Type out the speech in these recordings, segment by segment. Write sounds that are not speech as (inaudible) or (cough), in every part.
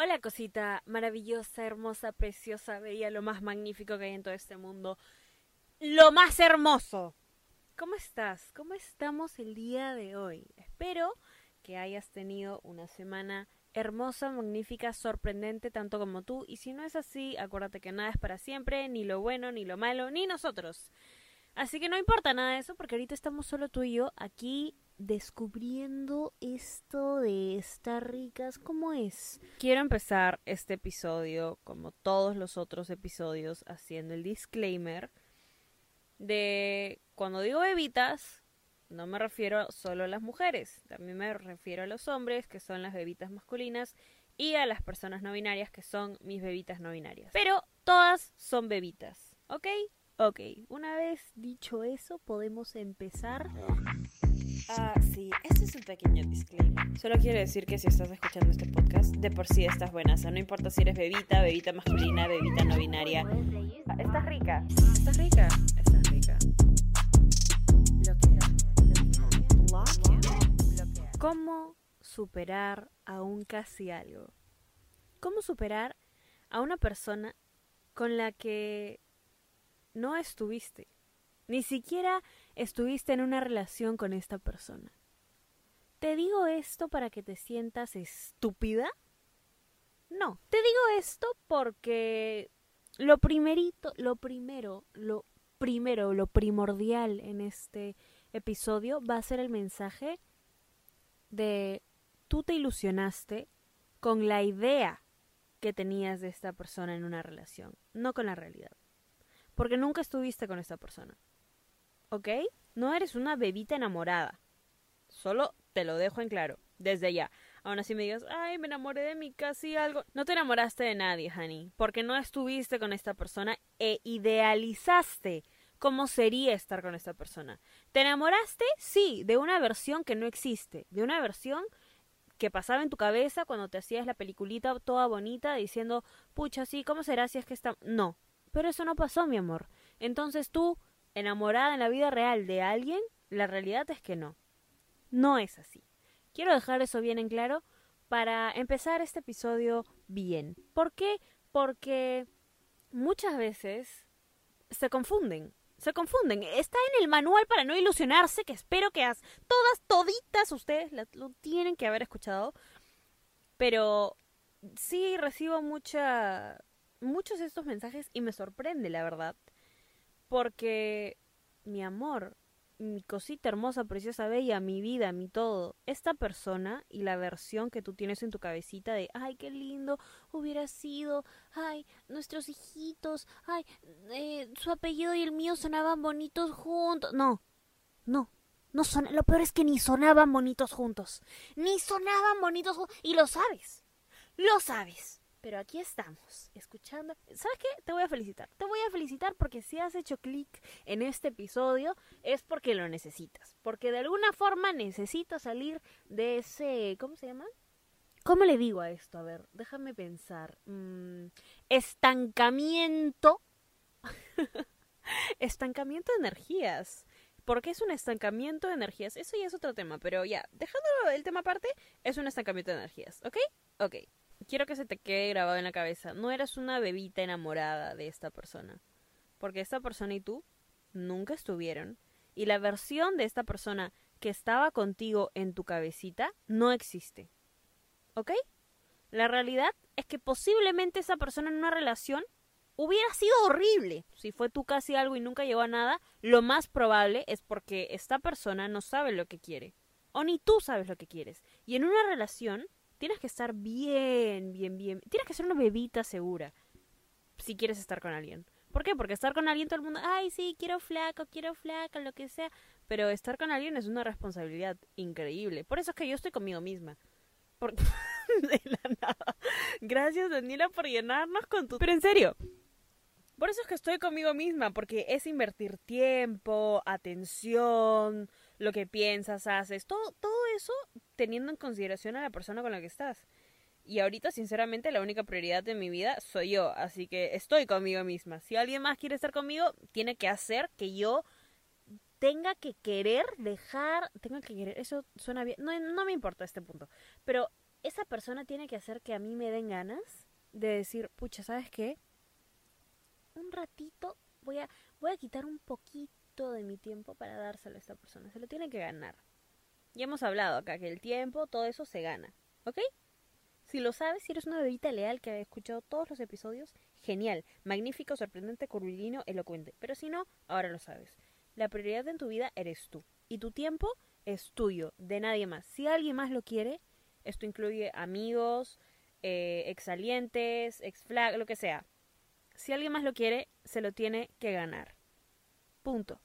Hola cosita maravillosa, hermosa, preciosa, bella, lo más magnífico que hay en todo este mundo. Lo más hermoso. ¿Cómo estás? ¿Cómo estamos el día de hoy? Espero que hayas tenido una semana hermosa, magnífica, sorprendente, tanto como tú. Y si no es así, acuérdate que nada es para siempre, ni lo bueno, ni lo malo, ni nosotros. Así que no importa nada de eso, porque ahorita estamos solo tú y yo aquí descubriendo esto de estar ricas como es. Quiero empezar este episodio, como todos los otros episodios, haciendo el disclaimer de cuando digo bebitas, no me refiero solo a las mujeres, también me refiero a los hombres, que son las bebitas masculinas, y a las personas no binarias, que son mis bebitas no binarias. Pero todas son bebitas, ¿ok? Ok, una vez dicho eso, podemos empezar. Ah, sí, este es un pequeño disclaimer. Solo quiero decir que si estás escuchando este podcast, de por sí estás buena. O sea, no importa si eres bebita, bebita masculina, bebita no binaria. Estás rica. Estás rica. Estás rica. ¿Cómo superar a un casi algo? ¿Cómo superar a una persona con la que no estuviste? Ni siquiera estuviste en una relación con esta persona. ¿Te digo esto para que te sientas estúpida? No, te digo esto porque lo primerito, lo primero, lo primero, lo primordial en este episodio va a ser el mensaje de tú te ilusionaste con la idea que tenías de esta persona en una relación, no con la realidad. Porque nunca estuviste con esta persona. ¿Ok? No eres una bebita enamorada. Solo te lo dejo en claro, desde ya. Aún así me digas, ay, me enamoré de mi casi algo. No te enamoraste de nadie, honey, porque no estuviste con esta persona e idealizaste cómo sería estar con esta persona. ¿Te enamoraste? Sí, de una versión que no existe, de una versión que pasaba en tu cabeza cuando te hacías la peliculita toda bonita diciendo, pucha, sí, ¿cómo será si es que está... No, pero eso no pasó, mi amor. Entonces tú enamorada en la vida real de alguien, la realidad es que no. No es así. Quiero dejar eso bien en claro para empezar este episodio bien. ¿Por qué? Porque muchas veces se confunden. Se confunden. Está en el manual para no ilusionarse, que espero que as todas, toditas ustedes lo tienen que haber escuchado. Pero sí recibo mucha, muchos de estos mensajes y me sorprende, la verdad. Porque, mi amor, mi cosita hermosa, preciosa, bella, mi vida, mi todo, esta persona y la versión que tú tienes en tu cabecita de, ay, qué lindo hubiera sido, ay, nuestros hijitos, ay, eh, su apellido y el mío sonaban bonitos juntos. No, no, no son, lo peor es que ni sonaban bonitos juntos, ni sonaban bonitos juntos, y lo sabes, lo sabes. Pero aquí estamos, escuchando. ¿Sabes qué? Te voy a felicitar. Te voy a felicitar porque si has hecho clic en este episodio es porque lo necesitas. Porque de alguna forma necesitas salir de ese... ¿Cómo se llama? ¿Cómo le digo a esto? A ver, déjame pensar. Mm, estancamiento. (laughs) estancamiento de energías. ¿Por qué es un estancamiento de energías? Eso ya es otro tema, pero ya, dejando el tema aparte, es un estancamiento de energías, ¿ok? Ok quiero que se te quede grabado en la cabeza. No eras una bebita enamorada de esta persona. Porque esta persona y tú nunca estuvieron. Y la versión de esta persona que estaba contigo en tu cabecita no existe. ¿Ok? La realidad es que posiblemente esa persona en una relación hubiera sido horrible. Si fue tú casi algo y nunca llegó a nada, lo más probable es porque esta persona no sabe lo que quiere. O ni tú sabes lo que quieres. Y en una relación tienes que estar bien, bien, bien. Tienes que ser una bebita segura si quieres estar con alguien. ¿Por qué? Porque estar con alguien todo el mundo, ay, sí, quiero flaco, quiero flaca, lo que sea. Pero estar con alguien es una responsabilidad increíble. Por eso es que yo estoy conmigo misma. Por... (laughs) de. Gracias, Daniela, por llenarnos con tu... Pero en serio. Por eso es que estoy conmigo misma, porque es invertir tiempo, atención, lo que piensas, haces, todo, todo eso teniendo en consideración a la persona con la que estás. Y ahorita, sinceramente, la única prioridad de mi vida soy yo, así que estoy conmigo misma. Si alguien más quiere estar conmigo, tiene que hacer que yo tenga que querer dejar, tenga que querer, eso suena bien, no, no me importa este punto, pero esa persona tiene que hacer que a mí me den ganas de decir, pucha, ¿sabes qué? Un ratito voy a, voy a quitar un poquito de mi tiempo para dárselo a esta persona. Se lo tiene que ganar. Ya hemos hablado acá que el tiempo, todo eso se gana. ¿Ok? Si lo sabes, si eres una bebita leal que ha escuchado todos los episodios, genial, magnífico, sorprendente, curvilíneo, elocuente. Pero si no, ahora lo sabes. La prioridad en tu vida eres tú. Y tu tiempo es tuyo, de nadie más. Si alguien más lo quiere, esto incluye amigos, eh, exalientes, ex flag, lo que sea. Si alguien más lo quiere, se lo tiene que ganar. Punto.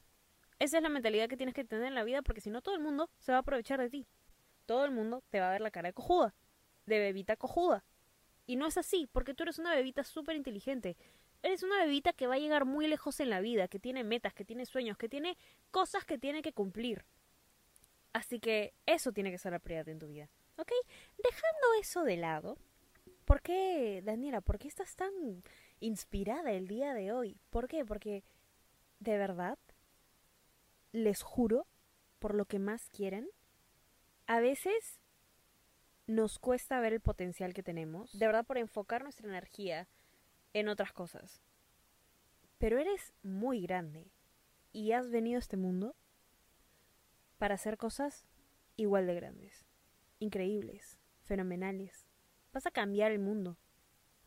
Esa es la mentalidad que tienes que tener en la vida porque si no todo el mundo se va a aprovechar de ti. Todo el mundo te va a ver la cara de cojuda de bebita cojuda. Y no es así, porque tú eres una bebita súper inteligente. Eres una bebita que va a llegar muy lejos en la vida, que tiene metas, que tiene sueños, que tiene cosas que tiene que cumplir. Así que eso tiene que ser la prioridad en tu vida. ¿Ok? Dejando eso de lado, ¿por qué, Daniela, por qué estás tan inspirada el día de hoy? ¿Por qué? Porque, de verdad, les juro, por lo que más quieren, a veces nos cuesta ver el potencial que tenemos, de verdad por enfocar nuestra energía en otras cosas. Pero eres muy grande y has venido a este mundo para hacer cosas igual de grandes, increíbles, fenomenales. Vas a cambiar el mundo.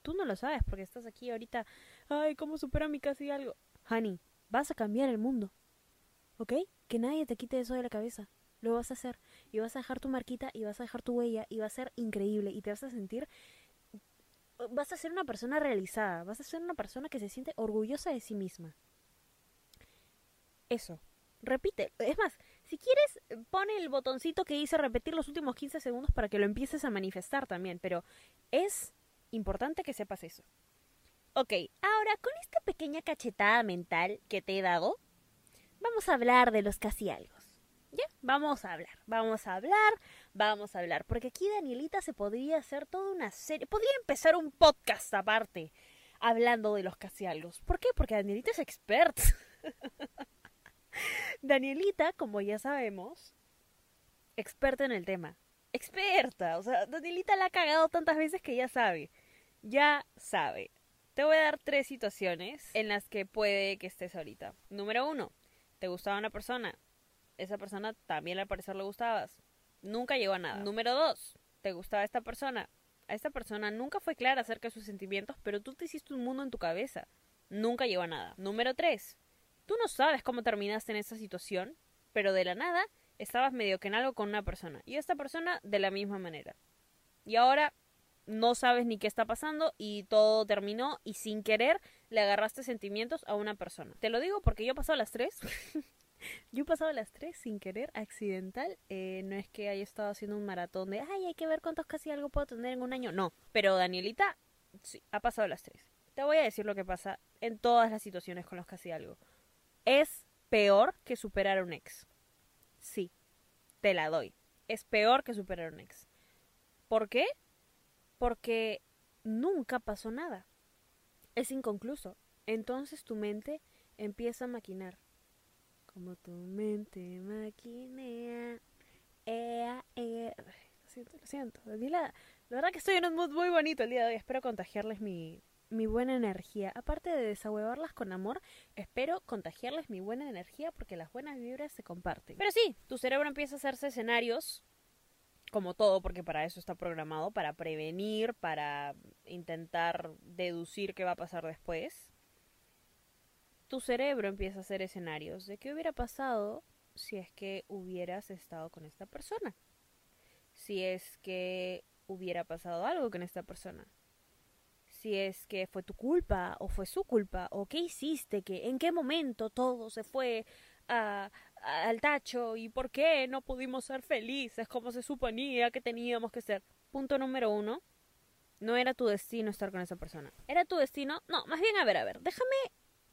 Tú no lo sabes porque estás aquí ahorita, ay, ¿cómo supera mi casi algo? Honey, vas a cambiar el mundo. ¿Ok? Que nadie te quite eso de la cabeza lo vas a hacer y vas a dejar tu marquita y vas a dejar tu huella y va a ser increíble y te vas a sentir vas a ser una persona realizada, vas a ser una persona que se siente orgullosa de sí misma. Eso. Repite. Es más, si quieres, pone el botoncito que dice repetir los últimos 15 segundos para que lo empieces a manifestar también, pero es importante que sepas eso. Ok, ahora con esta pequeña cachetada mental que te he dado, vamos a hablar de los casi algo. Ya, vamos a hablar, vamos a hablar, vamos a hablar. Porque aquí Danielita se podría hacer toda una serie, podría empezar un podcast aparte, hablando de los casi algo. ¿Por qué? Porque Danielita es experta. (laughs) Danielita, como ya sabemos, experta en el tema. Experta, o sea, Danielita la ha cagado tantas veces que ya sabe. Ya sabe. Te voy a dar tres situaciones en las que puede que estés ahorita. Número uno, te gustaba una persona, esa persona también al parecer le gustabas. Nunca llegó a nada. Número dos, te gustaba esta persona. A esta persona nunca fue clara acerca de sus sentimientos, pero tú te hiciste un mundo en tu cabeza. Nunca llegó a nada. Número tres, tú no sabes cómo terminaste en esa situación, pero de la nada estabas medio que en algo con una persona. Y esta persona de la misma manera. Y ahora no sabes ni qué está pasando y todo terminó y sin querer le agarraste sentimientos a una persona. Te lo digo porque yo he pasado las tres. (laughs) Yo he pasado las tres sin querer, accidental. Eh, no es que haya estado haciendo un maratón de, ay, hay que ver cuántos casi algo puedo tener en un año. No, pero Danielita, sí, ha pasado las tres. Te voy a decir lo que pasa en todas las situaciones con los casi algo. Es peor que superar a un ex. Sí, te la doy. Es peor que superar a un ex. ¿Por qué? Porque nunca pasó nada. Es inconcluso. Entonces tu mente empieza a maquinar como tu mente maquinea. Ea, ea. Lo siento, lo siento. La, verdad que estoy en un mood muy bonito el día de hoy. Espero contagiarles mi, mi buena energía. Aparte de desahuevarlas con amor, espero contagiarles mi buena energía porque las buenas vibras se comparten. Pero sí, tu cerebro empieza a hacerse escenarios, como todo, porque para eso está programado, para prevenir, para intentar deducir qué va a pasar después tu cerebro empieza a hacer escenarios de qué hubiera pasado si es que hubieras estado con esta persona. Si es que hubiera pasado algo con esta persona. Si es que fue tu culpa o fue su culpa o qué hiciste, que en qué momento todo se fue a, al tacho y por qué no pudimos ser felices como se suponía que teníamos que ser. Punto número uno. No era tu destino estar con esa persona. Era tu destino. No, más bien, a ver, a ver. Déjame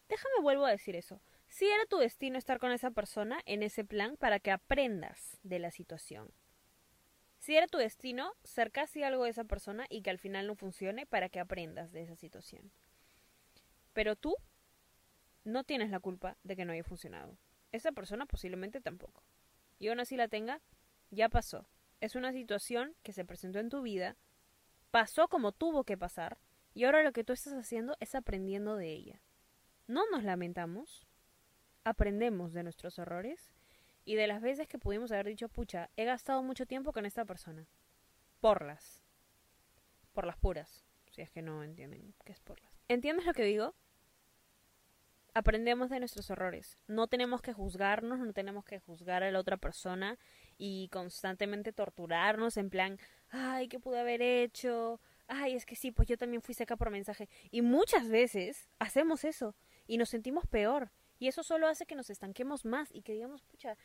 Déjame vuelvo a decir eso. Si era tu destino estar con esa persona en ese plan para que aprendas de la situación. Si era tu destino ser casi algo de esa persona y que al final no funcione para que aprendas de esa situación. Pero tú no tienes la culpa de que no haya funcionado. Esa persona posiblemente tampoco. Y aún así la tenga, ya pasó. Es una situación que se presentó en tu vida, pasó como tuvo que pasar, y ahora lo que tú estás haciendo es aprendiendo de ella. No nos lamentamos, aprendemos de nuestros errores y de las veces que pudimos haber dicho, pucha, he gastado mucho tiempo con esta persona. Porlas. Por las puras. Si es que no entienden qué es porlas. ¿Entiendes lo que digo? Aprendemos de nuestros errores. No tenemos que juzgarnos, no tenemos que juzgar a la otra persona y constantemente torturarnos en plan, ay, ¿qué pude haber hecho? Ay, es que sí, pues yo también fui seca por mensaje. Y muchas veces hacemos eso y nos sentimos peor y eso solo hace que nos estanquemos más y que digamos, pucha,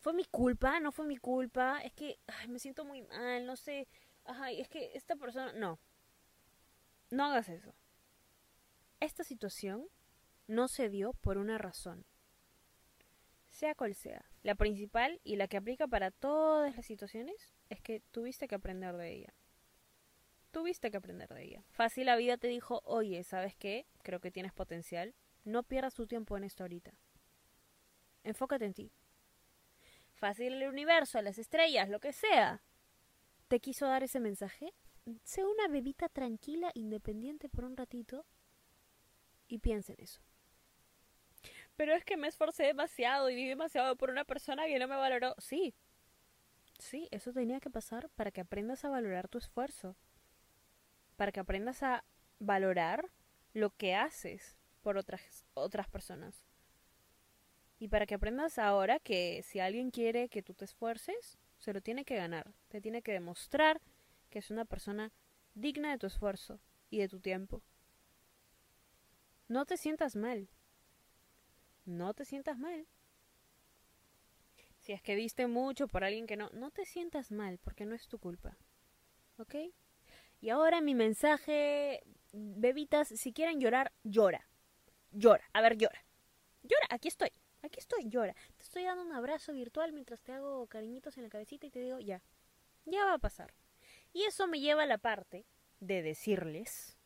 fue mi culpa, no fue mi culpa, es que me siento muy mal, no sé, ay, es que esta persona, no, no hagas eso. Esta situación no se dio por una razón, sea cual sea. La principal y la que aplica para todas las situaciones es que tuviste que aprender de ella. Tuviste que aprender de ella. Fácil la vida te dijo, oye, ¿sabes qué? Creo que tienes potencial no pierdas tu tiempo en esto ahorita. Enfócate en ti. Fácil el universo, las estrellas, lo que sea. ¿Te quiso dar ese mensaje? Sé una bebita tranquila, independiente por un ratito y piensa en eso. Pero es que me esforcé demasiado y viví demasiado por una persona que no me valoró. Sí, sí, eso tenía que pasar para que aprendas a valorar tu esfuerzo. Para que aprendas a valorar lo que haces por otras, otras personas. Y para que aprendas ahora que si alguien quiere que tú te esfuerces, se lo tiene que ganar. Te tiene que demostrar que es una persona digna de tu esfuerzo y de tu tiempo. No te sientas mal. No te sientas mal. Si es que diste mucho por alguien que no, no te sientas mal porque no es tu culpa. ¿Ok? Y ahora mi mensaje, bebitas, si quieren llorar, llora llora, a ver, llora. Llora, aquí estoy, aquí estoy, llora. Te estoy dando un abrazo virtual mientras te hago cariñitos en la cabecita y te digo, ya, ya va a pasar. Y eso me lleva a la parte de decirles,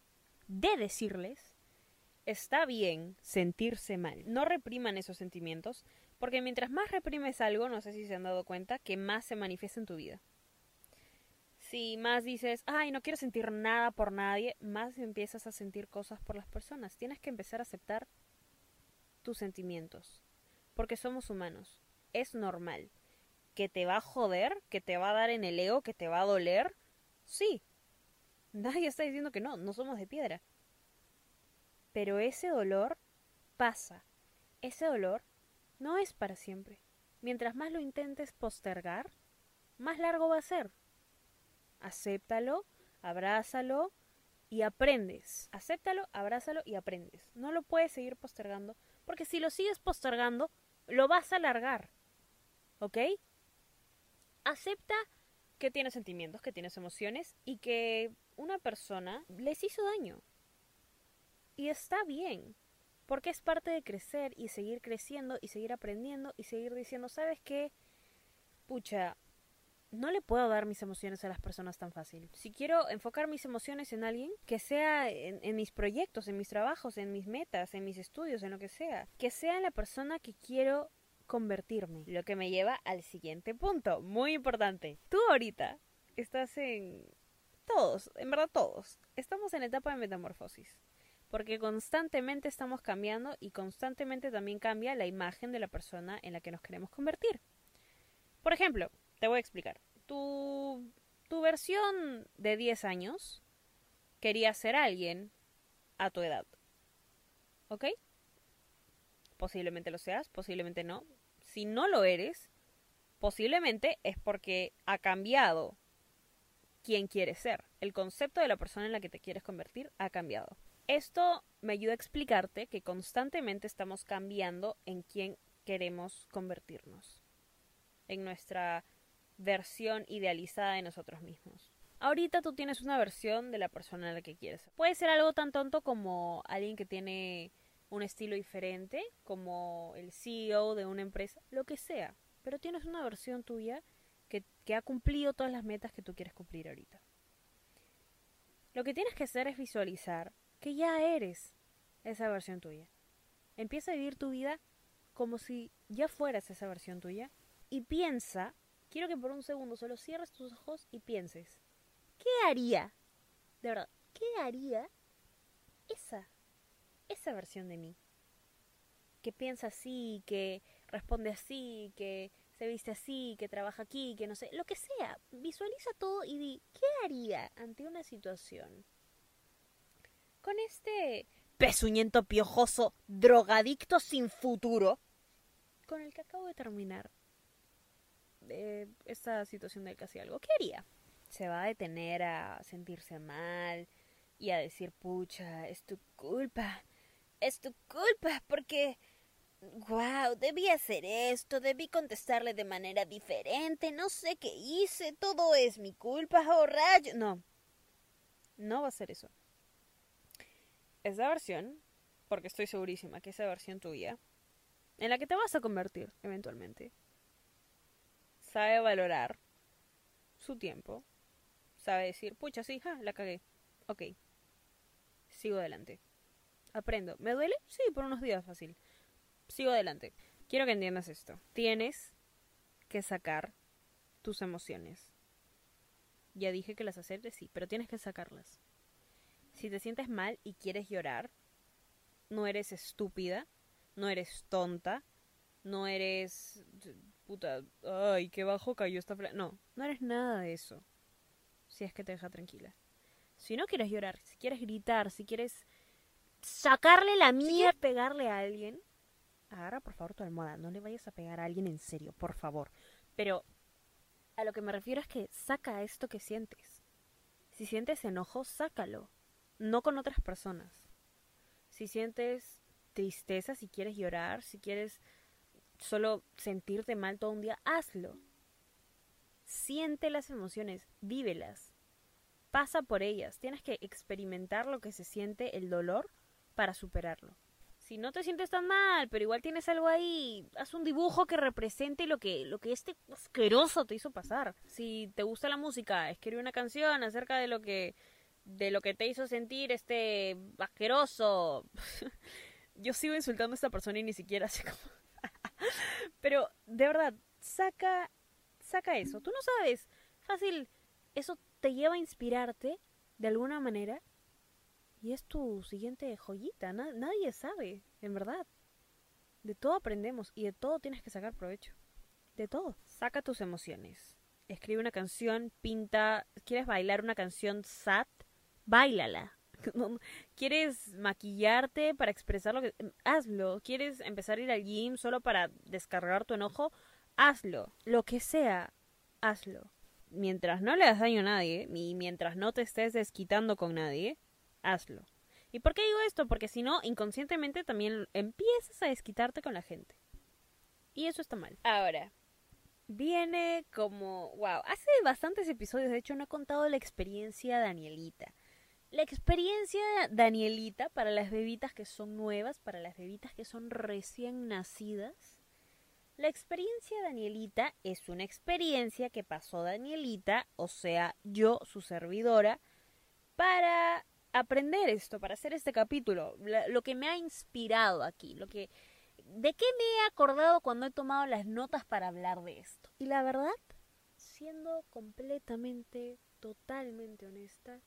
de decirles, está bien sentirse mal. No repriman esos sentimientos, porque mientras más reprimes algo, no sé si se han dado cuenta, que más se manifiesta en tu vida. Si más dices, ay, no quiero sentir nada por nadie, más empiezas a sentir cosas por las personas. Tienes que empezar a aceptar tus sentimientos. Porque somos humanos. Es normal. ¿Que te va a joder? ¿Que te va a dar en el ego? ¿Que te va a doler? Sí. Nadie está diciendo que no, no somos de piedra. Pero ese dolor pasa. Ese dolor no es para siempre. Mientras más lo intentes postergar, más largo va a ser acéptalo, abrázalo y aprendes. Acéptalo, abrázalo y aprendes. No lo puedes seguir postergando, porque si lo sigues postergando, lo vas a alargar. ¿Ok? Acepta que tienes sentimientos, que tienes emociones y que una persona les hizo daño. Y está bien, porque es parte de crecer y seguir creciendo y seguir aprendiendo y seguir diciendo, ¿sabes qué? Pucha, no le puedo dar mis emociones a las personas tan fácil. Si quiero enfocar mis emociones en alguien, que sea en, mis proyectos, en mis trabajos, en mis metas, en mis estudios, en lo que sea, que sea en la persona que quiero convertirme. Lo que me lleva al siguiente punto, muy importante. Tú ahorita estás en... Todos, en verdad todos, estamos en etapa de metamorfosis. Porque constantemente estamos cambiando y constantemente también cambia la imagen de la persona en la que nos queremos convertir. Por ejemplo, te voy a explicar. Tu, tu versión de 10 años quería ser alguien a tu edad. ¿Ok? Posiblemente lo seas, posiblemente no. Si no lo eres, posiblemente es porque ha cambiado quién quieres ser. El concepto de la persona en la que te quieres convertir ha cambiado. Esto me ayuda a explicarte que constantemente estamos cambiando en quién queremos convertirnos. En nuestra versión idealizada de nosotros mismos. Ahorita tú tienes una versión de la persona a la que quieres. Puede ser algo tan tonto como alguien que tiene un estilo diferente, como el CEO de una empresa, lo que sea. Pero tienes una versión tuya que, que ha cumplido todas las metas que tú quieres cumplir ahorita. Lo que tienes que hacer es visualizar que ya eres esa versión tuya. Empieza a vivir tu vida como si ya fueras esa versión tuya y piensa quiero que por un segundo solo cierres tus ojos y pienses, ¿qué haría? De verdad, ¿qué haría esa, esa versión de mí? Que piensa así, que responde así, que se viste así, que trabaja aquí, que no sé, lo que sea. Visualiza todo y di, ¿qué haría ante una situación? Con este pezuñento piojoso, drogadicto sin futuro, con el que acabo de terminar de esta situación del casi algo, ¿qué haría? Se va a detener a sentirse mal y a decir, pucha, es tu culpa, es tu culpa, porque, wow, debí hacer esto, debí contestarle de manera diferente, no sé qué hice, todo es mi culpa, oh rayo. No, no va a ser eso. Esa versión, porque estoy segurísima que esa versión tuya, en la que te vas a convertir eventualmente, sabe valorar su tiempo, sabe decir, pucha, sí, ja, la cagué, ok, sigo adelante, aprendo, ¿me duele? Sí, por unos días fácil, sigo adelante. Quiero que entiendas esto, tienes que sacar tus emociones. Ya dije que las aceptes, sí, pero tienes que sacarlas. Si te sientes mal y quieres llorar, no eres estúpida, no eres tonta, no eres puta, ay, qué bajo cayó esta No, no eres nada de eso. Si es que te deja tranquila. Si no quieres llorar, si quieres gritar, si quieres sacarle la mía, pegarle a alguien, agarra por favor tu almohada. No le vayas a pegar a alguien en serio, por favor. Pero a lo que me refiero es que saca esto que sientes. Si sientes enojo, sácalo. No con otras personas. Si sientes tristeza, si quieres llorar, si quieres solo sentirte mal todo un día, hazlo. Siente las emociones, vívelas. Pasa por ellas. Tienes que experimentar lo que se siente el dolor para superarlo. Si no te sientes tan mal, pero igual tienes algo ahí, haz un dibujo que represente lo que, lo que este asqueroso te hizo pasar. Si te gusta la música, escribe una canción acerca de lo que, de lo que te hizo sentir este asqueroso. (laughs) Yo sigo insultando a esta persona y ni siquiera sé cómo (laughs) pero, de verdad, saca, saca eso. Tú no sabes. Fácil, eso te lleva a inspirarte de alguna manera. Y es tu siguiente joyita. nadie sabe, en verdad. De todo aprendemos y de todo tienes que sacar provecho. De todo. Saca tus emociones. Escribe una canción, pinta. ¿Quieres bailar una canción sad? Bailala. (laughs) ¿Quieres maquillarte para expresar lo que... Hazlo. ¿Quieres empezar a ir al gym solo para descargar tu enojo? Hazlo. Lo que sea, hazlo. Mientras no le das daño a nadie, y mientras no te estés desquitando con nadie, hazlo. ¿Y por qué digo esto? Porque si no, inconscientemente también empiezas a desquitarte con la gente. Y eso está mal. Ahora, viene como, wow, hace bastantes episodios, de hecho no he contado la experiencia de Danielita. La experiencia Danielita para las bebitas que son nuevas, para las bebitas que son recién nacidas. La experiencia Danielita es una experiencia que pasó Danielita, o sea, yo, su servidora, para aprender esto, para hacer este capítulo, lo que me ha inspirado aquí, lo que de qué me he acordado cuando he tomado las notas para hablar de esto. Y la verdad, siendo completamente, totalmente honesta,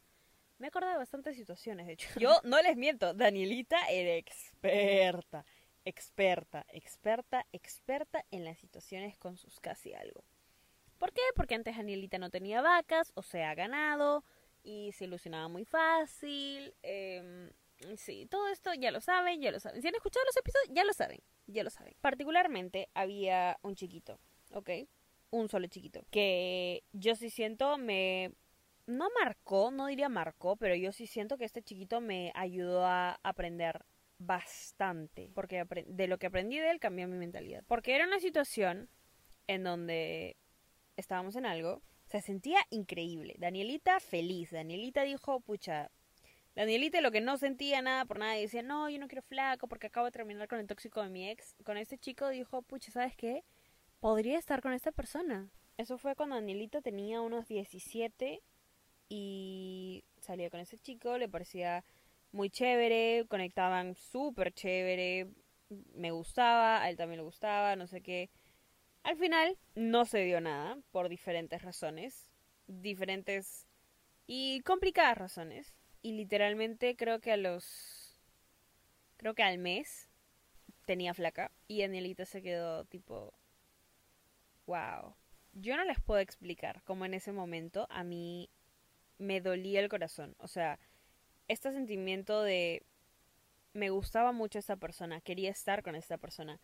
me acuerdo de bastantes situaciones, de hecho. Yo (laughs) no les miento, Danielita era experta, experta, experta, experta en las situaciones con sus casi algo. ¿Por qué? Porque antes Danielita no tenía vacas, o sea, ganado, y se ilusionaba muy fácil. Eh, sí, todo esto ya lo saben, ya lo saben. Si han escuchado los episodios, ya lo saben, ya lo saben. Particularmente había un chiquito, ¿ok? Un solo chiquito, que yo sí siento me no marcó, no diría marcó, pero yo sí siento que este chiquito me ayudó a aprender bastante, porque de lo que aprendí de él cambió mi mentalidad. Porque era una situación en donde estábamos en algo, se sentía increíble. Danielita feliz, Danielita dijo, pucha, Danielita lo que no sentía nada por nada decía, no, yo no quiero flaco porque acabo de terminar con el tóxico de mi ex. Con este chico dijo, pucha, ¿sabes qué? Podría estar con esta persona. Eso fue cuando Danielita tenía unos 17 y salía con ese chico, le parecía muy chévere, conectaban súper chévere, me gustaba, a él también le gustaba, no sé qué. Al final no se dio nada por diferentes razones, diferentes y complicadas razones. Y literalmente creo que a los... creo que al mes tenía flaca y Danielita se quedó tipo... wow. Yo no les puedo explicar cómo en ese momento a mí me dolía el corazón. O sea, este sentimiento de me gustaba mucho esta persona, quería estar con esta persona.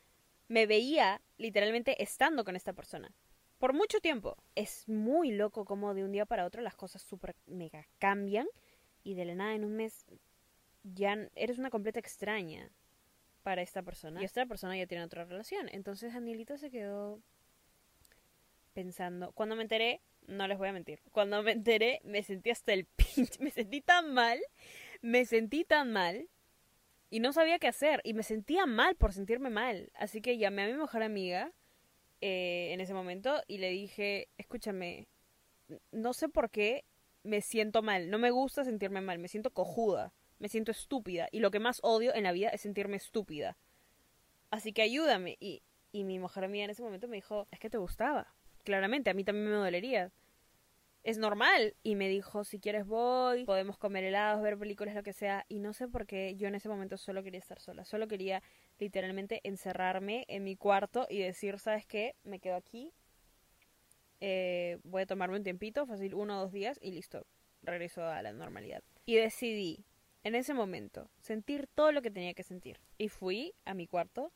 Me veía literalmente estando con esta persona. Por mucho tiempo. Es muy loco como de un día para otro las cosas súper mega cambian y de la nada en un mes ya eres una completa extraña para esta persona. Y esta persona ya tiene otra relación. Entonces Danielita se quedó pensando. Cuando me enteré, no les voy a mentir. Cuando me enteré, me sentí hasta el (laughs) pinche. Me sentí tan mal. Me sentí tan mal. Y no sabía qué hacer. Y me sentía mal por sentirme mal. Así que llamé a mi mejor amiga eh, en ese momento y le dije, escúchame, no sé por qué me siento mal. No me gusta sentirme mal. Me siento cojuda. Me siento estúpida. Y lo que más odio en la vida es sentirme estúpida. Así que ayúdame. Y, y mi mejor amiga en ese momento me dijo, es que te gustaba. Claramente, a mí también me dolería es normal. Y me dijo, si quieres voy, podemos comer helados, ver películas, lo que sea. Y no sé por qué yo en ese momento solo quería estar sola. Solo quería literalmente encerrarme en mi cuarto y decir, ¿sabes qué? Me quedo aquí. Eh, voy a tomarme un tiempito, fácil uno o dos días y listo. Regreso a la normalidad. Y decidí, en ese momento, sentir todo lo que tenía que sentir. Y fui a mi cuarto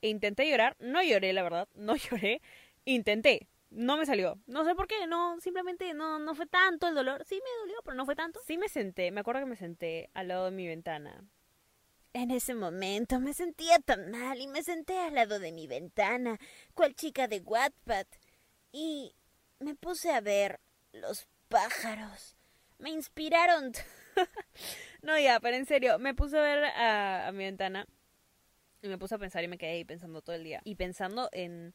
e intenté llorar. No lloré, la verdad, no (laughs) lloré. Intenté, no me salió. No sé por qué, no, simplemente no, no fue tanto el dolor. Sí me dolió, pero no fue tanto. Sí me senté, me acuerdo que me senté al lado de mi ventana. En ese momento me sentía tan mal y me senté al lado de mi ventana, cual chica de Wattpad, y me puse a ver los pájaros. Me inspiraron. (laughs) no, ya, pero en serio, me puse a ver a, a mi ventana y me puse a pensar y me quedé ahí pensando todo el día. Y pensando en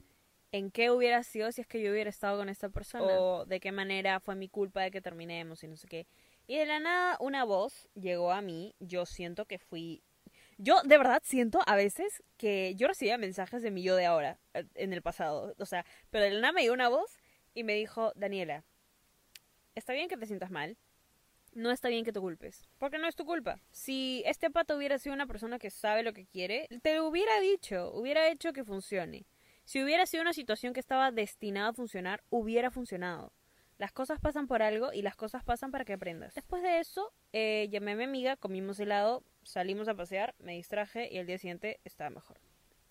en qué hubiera sido si es que yo hubiera estado con esta persona o de qué manera fue mi culpa de que terminemos y no sé qué. Y de la nada una voz llegó a mí, yo siento que fui yo de verdad siento a veces que yo recibía mensajes de mi yo de ahora, eh, en el pasado, o sea, pero de la nada me dio una voz y me dijo, Daniela, está bien que te sientas mal, no está bien que te culpes, porque no es tu culpa. Si este pato hubiera sido una persona que sabe lo que quiere, te lo hubiera dicho, hubiera hecho que funcione. Si hubiera sido una situación que estaba destinada a funcionar, hubiera funcionado. Las cosas pasan por algo y las cosas pasan para que aprendas. Después de eso, eh, llamé a mi amiga, comimos helado, salimos a pasear, me distraje y el día siguiente estaba mejor.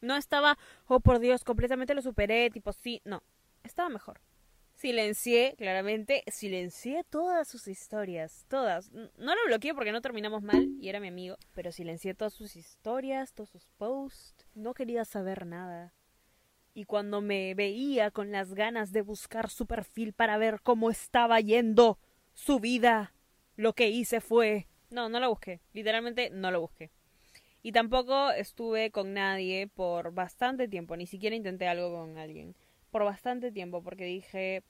No estaba, oh por Dios, completamente lo superé, tipo sí, no, estaba mejor. Silencié, claramente, silencié todas sus historias, todas. No lo bloqueé porque no terminamos mal y era mi amigo, pero silencié todas sus historias, todos sus posts. No quería saber nada y cuando me veía con las ganas de buscar su perfil para ver cómo estaba yendo su vida, lo que hice fue... No, no lo busqué, literalmente no lo busqué. Y tampoco estuve con nadie por bastante tiempo, ni siquiera intenté algo con alguien. Por bastante tiempo, porque dije,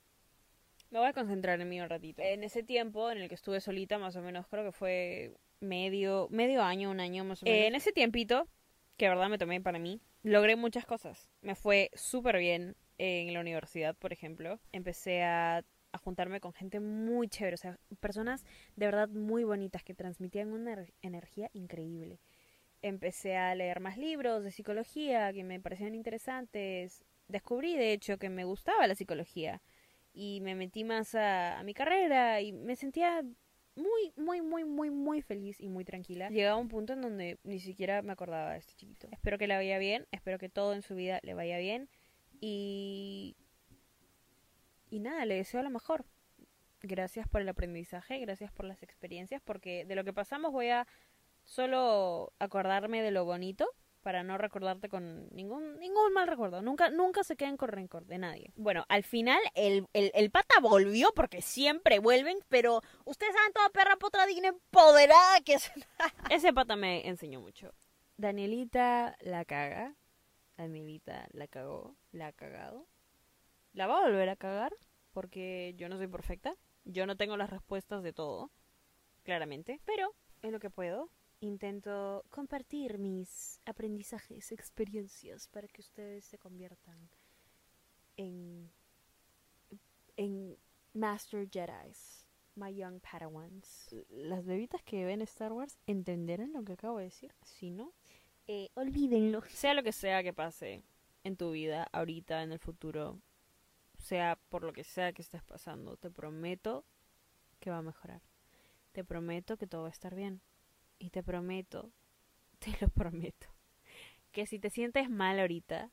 me voy a concentrar en mí un ratito. En ese tiempo en el que estuve solita, más o menos, creo que fue medio, medio año, un año más o menos. en ese tiempito, que verdad me tomé para mí, logré muchas cosas. Me fue súper bien en la universidad, por ejemplo. Empecé a, juntarme con gente muy chévere, o sea, personas de verdad muy bonitas que transmitían una energía increíble. Empecé a leer más libros de psicología que me parecían interesantes. Descubrí, de hecho, que me gustaba la psicología y me metí más a mi carrera y me sentía muy, muy, muy, muy, muy feliz y muy tranquila. Llegaba un punto en donde ni siquiera me acordaba de este chiquito. Espero que le vaya bien, espero que todo en su vida le vaya bien y... Y nada, le deseo lo mejor. Gracias por el aprendizaje, gracias por las experiencias, porque de lo que pasamos voy a solo acordarme de lo bonito para no recordarte con ningún, ningún mal recuerdo. Nunca, nunca se queden con rencor de nadie. Bueno, al final el, el, pata volvió porque siempre vuelven, pero ustedes saben toda perra potradina empoderada que es. (laughs) Ese pata me enseñó mucho. Danielita la caga. Danielita la cagó, la ha cagado. La va a volver a cagar porque yo no soy perfecta. Yo no tengo las respuestas de todo, claramente, pero es lo que puedo intento compartir mis aprendizajes, experiencias, para que ustedes se conviertan en, en Master Jedi's, My Young Padawans. Las bebitas que ven Star Wars entenderán lo que acabo de decir. Si no, Eh, olvídenlo. sea lo que sea que pase en tu vida, ahorita, en el futuro, sea por lo que sea que estés pasando, te prometo que va a mejorar. Te prometo que todo va a estar bien. Y te prometo, (laughs) te lo prometo, que si te sientes mal ahorita,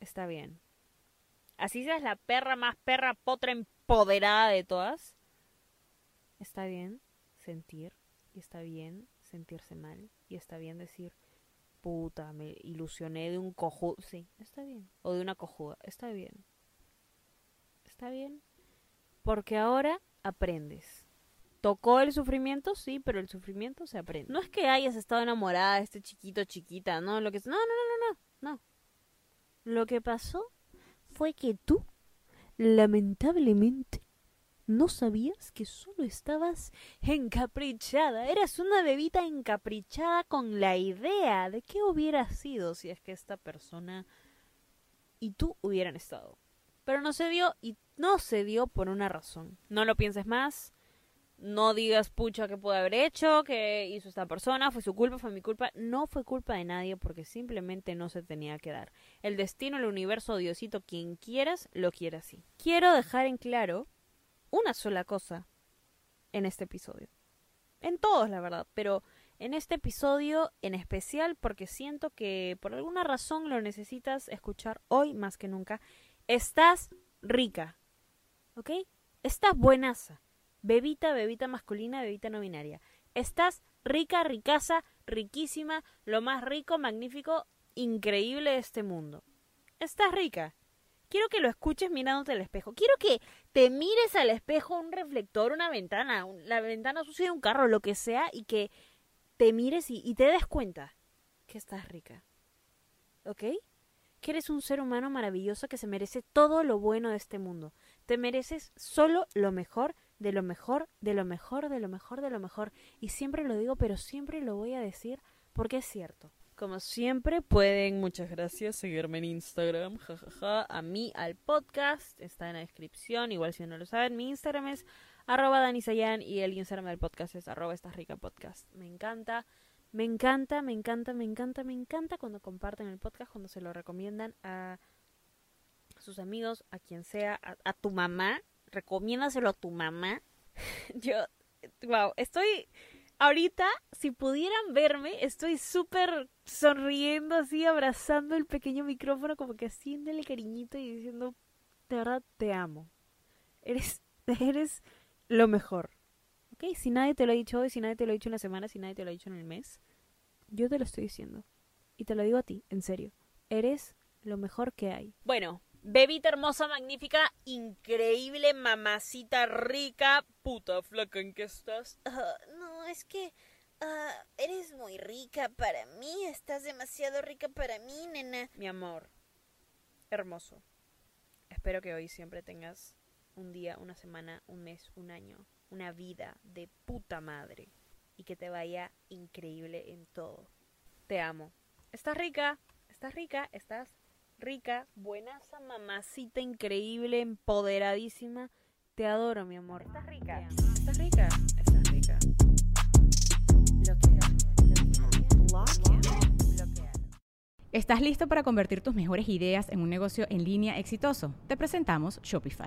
está bien. Así seas la perra más perra potra empoderada de todas, está bien sentir y está bien sentirse mal y está bien decir, puta, me ilusioné de un cojudo. Sí, está bien. O de una cojuda, está bien. Está bien. Porque ahora aprendes. ¿Tocó el sufrimiento? Sí, pero el sufrimiento se aprende. No es que hayas estado enamorada de este chiquito chiquita, ¿no? Lo que no, no, no, no, no. Lo que pasó fue que tú, lamentablemente, no sabías que solo estabas encaprichada. Eras una bebita encaprichada con la idea de qué hubiera sido si es que esta persona y tú hubieran estado. Pero no se dio y no se dio por una razón. No lo pienses más. No digas, pucha, que puede haber hecho, que hizo esta persona, fue su culpa, fue mi culpa. No fue culpa de nadie porque simplemente no se tenía que dar. El destino, el universo, Diosito, quien quieras, lo quiere así. Quiero dejar en claro una sola cosa en este episodio. En todos, la verdad, pero en este episodio en especial porque siento que por alguna razón lo necesitas escuchar hoy más que nunca. Estás rica, ¿ok? Estás buenaza. Bebita, bebita masculina, bebita no binaria. Estás rica, ricaza, riquísima, lo más rico, magnífico, increíble de este mundo. Estás rica. Quiero que lo escuches mirándote al espejo. Quiero que te mires al espejo, un reflector, una ventana, la ventana sucia de un carro, lo que sea, y que te mires y, y te des cuenta que estás rica. ¿Ok? Que eres un ser humano maravilloso que se merece todo lo bueno de este mundo. Te mereces solo lo mejor, de lo mejor, de lo mejor, de lo mejor, de lo mejor. Y siempre lo digo, pero siempre lo voy a decir porque es cierto. Como siempre, pueden, muchas gracias, seguirme en Instagram, jajaja, a mí, al podcast, está en la descripción, igual si no lo saben, mi Instagram es arroba danisayan y el Instagram del podcast es arroba esta rica podcast. Me encanta, me encanta, me encanta, me encanta, me encanta cuando comparten el podcast, cuando se lo recomiendan a sus amigos, a quien sea, a tu mamá, recomiéndaselo a tu mamá. (laughs) Yo, wow, estoy ahorita, si pudieran verme, estoy súper sonriendo así, abrazando el pequeño micrófono, como que haciéndole cariñito y diciendo, de verdad te amo. Eres, (laughs) eres lo mejor. ¿Ok? Si nadie te lo ha dicho hoy, si nadie te lo ha dicho en la semana, si nadie te lo ha dicho en el mes, yo te lo estoy diciendo. Y te lo digo a ti, en serio. Eres lo mejor que hay. Bueno, bebita hermosa, magnífica, increíble, mamacita rica, puta flaca en que estás. Ah, no, es que ah, eres muy rica para mí. Estás demasiado rica para mí, nena. Mi amor, hermoso. Espero que hoy siempre tengas un día, una semana, un mes, un año, una vida de puta madre. Y que te vaya increíble en todo. Te amo. Estás rica, estás rica, estás rica, buenaza, mamacita increíble, empoderadísima. Te adoro, mi amor. Estás rica, estás rica, estás rica. ¿Estás listo para convertir tus mejores ideas en un negocio en línea exitoso? Te presentamos Shopify.